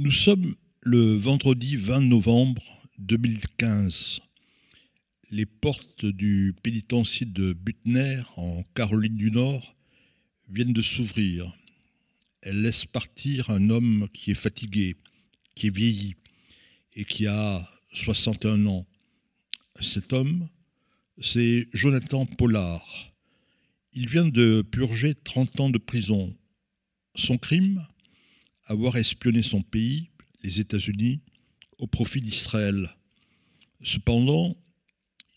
Nous sommes le vendredi 20 novembre 2015. Les portes du pénitencier de Butner, en Caroline du Nord, viennent de s'ouvrir. Elles laissent partir un homme qui est fatigué, qui est vieilli et qui a 61 ans. Cet homme, c'est Jonathan Pollard. Il vient de purger 30 ans de prison. Son crime? Avoir espionné son pays, les États-Unis, au profit d'Israël. Cependant,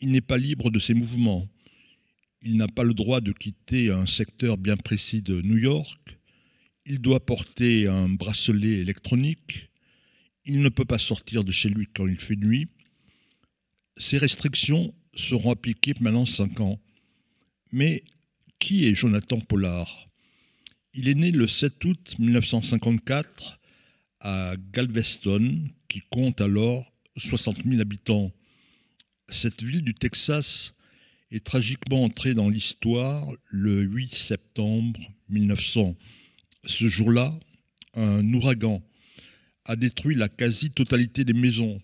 il n'est pas libre de ses mouvements. Il n'a pas le droit de quitter un secteur bien précis de New York. Il doit porter un bracelet électronique. Il ne peut pas sortir de chez lui quand il fait nuit. Ces restrictions seront appliquées pendant cinq ans. Mais qui est Jonathan Pollard? Il est né le 7 août 1954 à Galveston, qui compte alors 60 000 habitants. Cette ville du Texas est tragiquement entrée dans l'histoire le 8 septembre 1900. Ce jour-là, un ouragan a détruit la quasi-totalité des maisons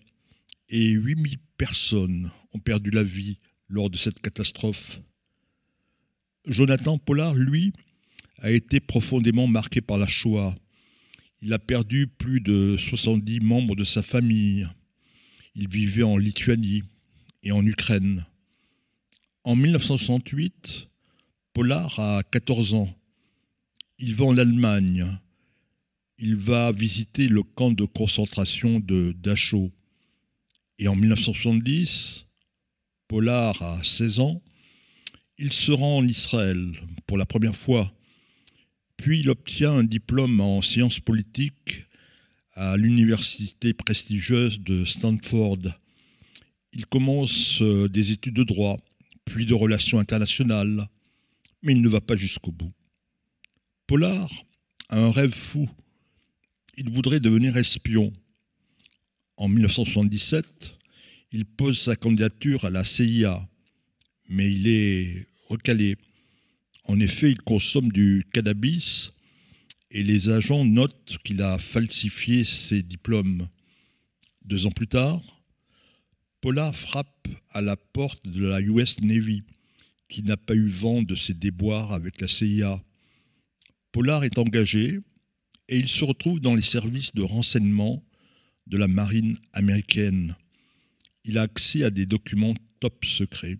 et 8000 personnes ont perdu la vie lors de cette catastrophe. Jonathan Pollard, lui, a été profondément marqué par la Shoah. Il a perdu plus de 70 membres de sa famille. Il vivait en Lituanie et en Ukraine. En 1968, Pollard a 14 ans. Il va en Allemagne. Il va visiter le camp de concentration de Dachau. Et en 1970, Pollard a 16 ans. Il se rend en Israël pour la première fois. Puis il obtient un diplôme en sciences politiques à l'université prestigieuse de Stanford. Il commence euh, des études de droit, puis de relations internationales, mais il ne va pas jusqu'au bout. Pollard a un rêve fou. Il voudrait devenir espion. En 1977, il pose sa candidature à la CIA, mais il est recalé. En effet, il consomme du cannabis et les agents notent qu'il a falsifié ses diplômes. Deux ans plus tard, Pollard frappe à la porte de la US Navy, qui n'a pas eu vent de ses déboires avec la CIA. Pollard est engagé et il se retrouve dans les services de renseignement de la marine américaine. Il a accès à des documents top secrets.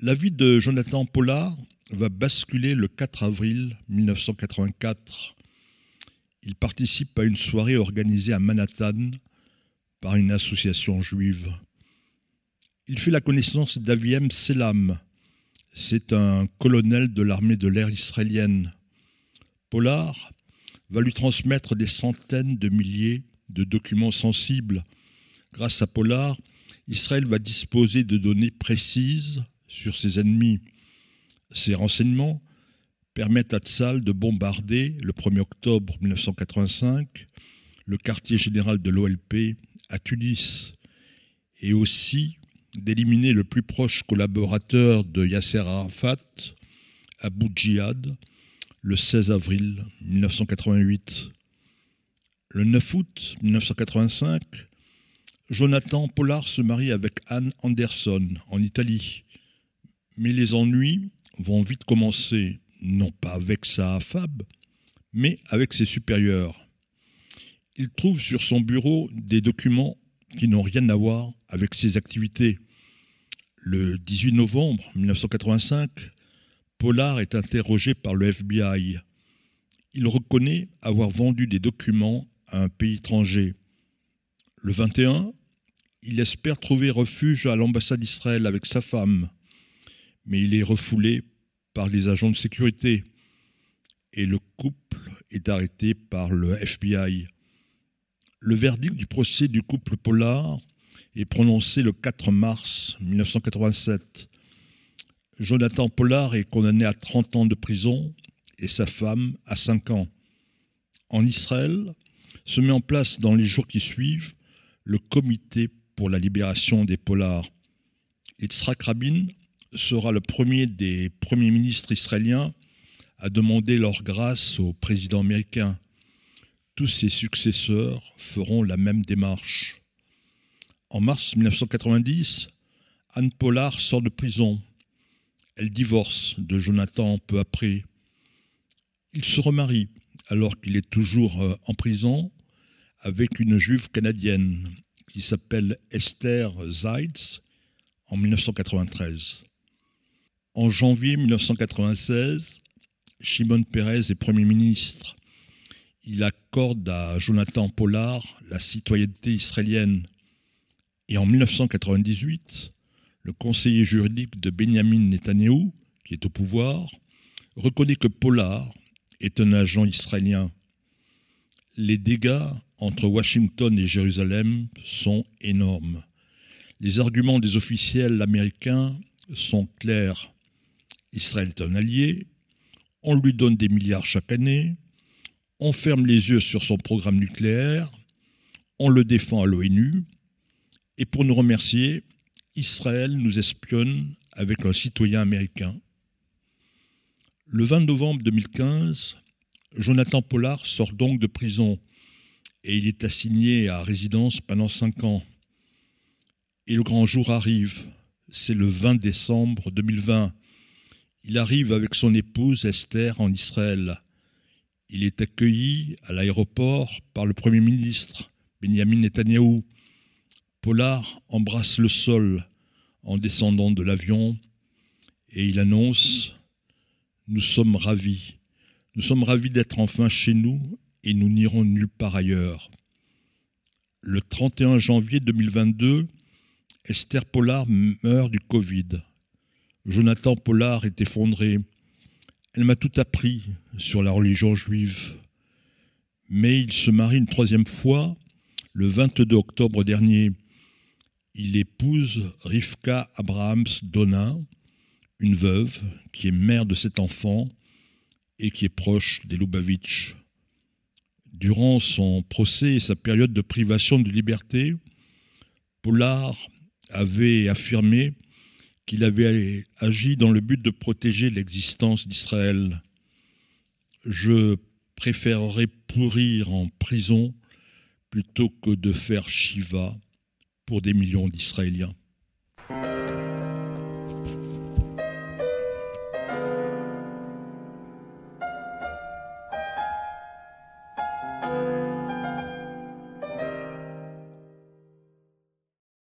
La vie de Jonathan Pollard va basculer le 4 avril 1984. Il participe à une soirée organisée à Manhattan par une association juive. Il fait la connaissance d'Aviem Selam. C'est un colonel de l'armée de l'air israélienne. Pollard va lui transmettre des centaines de milliers de documents sensibles. Grâce à Pollard, Israël va disposer de données précises sur ses ennemis. Ces renseignements permettent à Tzal de bombarder le 1er octobre 1985 le quartier général de l'OLP à Tunis et aussi d'éliminer le plus proche collaborateur de Yasser Arafat, Abu Djihad, le 16 avril 1988. Le 9 août 1985, Jonathan Pollard se marie avec Anne Anderson en Italie. Mais les ennuis vont vite commencer, non pas avec sa fab, mais avec ses supérieurs. Il trouve sur son bureau des documents qui n'ont rien à voir avec ses activités. Le 18 novembre 1985, Pollard est interrogé par le FBI. Il reconnaît avoir vendu des documents à un pays étranger. Le 21, il espère trouver refuge à l'ambassade d'Israël avec sa femme, mais il est refoulé par les agents de sécurité et le couple est arrêté par le FBI. Le verdict du procès du couple Pollard est prononcé le 4 mars 1987. Jonathan Pollard est condamné à 30 ans de prison et sa femme à 5 ans. En Israël, se met en place dans les jours qui suivent le comité pour la libération des Pollards. Yitzhak Rabin sera le premier des premiers ministres israéliens à demander leur grâce au président américain. tous ses successeurs feront la même démarche. En mars 1990, Anne Pollard sort de prison. Elle divorce de Jonathan peu après. Il se remarie alors qu'il est toujours euh, en prison avec une juive canadienne qui s'appelle Esther Zeitz en 1993. En janvier 1996, Shimon Peres est Premier ministre. Il accorde à Jonathan Pollard la citoyenneté israélienne. Et en 1998, le conseiller juridique de Benjamin Netanyahu, qui est au pouvoir, reconnaît que Pollard est un agent israélien. Les dégâts entre Washington et Jérusalem sont énormes. Les arguments des officiels américains sont clairs. Israël est un allié, on lui donne des milliards chaque année, on ferme les yeux sur son programme nucléaire, on le défend à l'ONU, et pour nous remercier, Israël nous espionne avec un citoyen américain. Le 20 novembre 2015, Jonathan Pollard sort donc de prison et il est assigné à résidence pendant cinq ans. Et le grand jour arrive, c'est le 20 décembre 2020. Il arrive avec son épouse Esther en Israël. Il est accueilli à l'aéroport par le Premier ministre Benjamin Netanyahou. Pollard embrasse le sol en descendant de l'avion et il annonce ⁇ Nous sommes ravis, nous sommes ravis d'être enfin chez nous et nous n'irons nulle part ailleurs. Le 31 janvier 2022, Esther Pollard meurt du Covid. Jonathan Pollard est effondré. Elle m'a tout appris sur la religion juive. Mais il se marie une troisième fois le 22 octobre dernier. Il épouse Rivka Abrahams Donin, une veuve qui est mère de cet enfant et qui est proche des Lubavitch. Durant son procès et sa période de privation de liberté, Pollard avait affirmé qu'il avait agi dans le but de protéger l'existence d'Israël. Je préférerais pourrir en prison plutôt que de faire Shiva pour des millions d'Israéliens.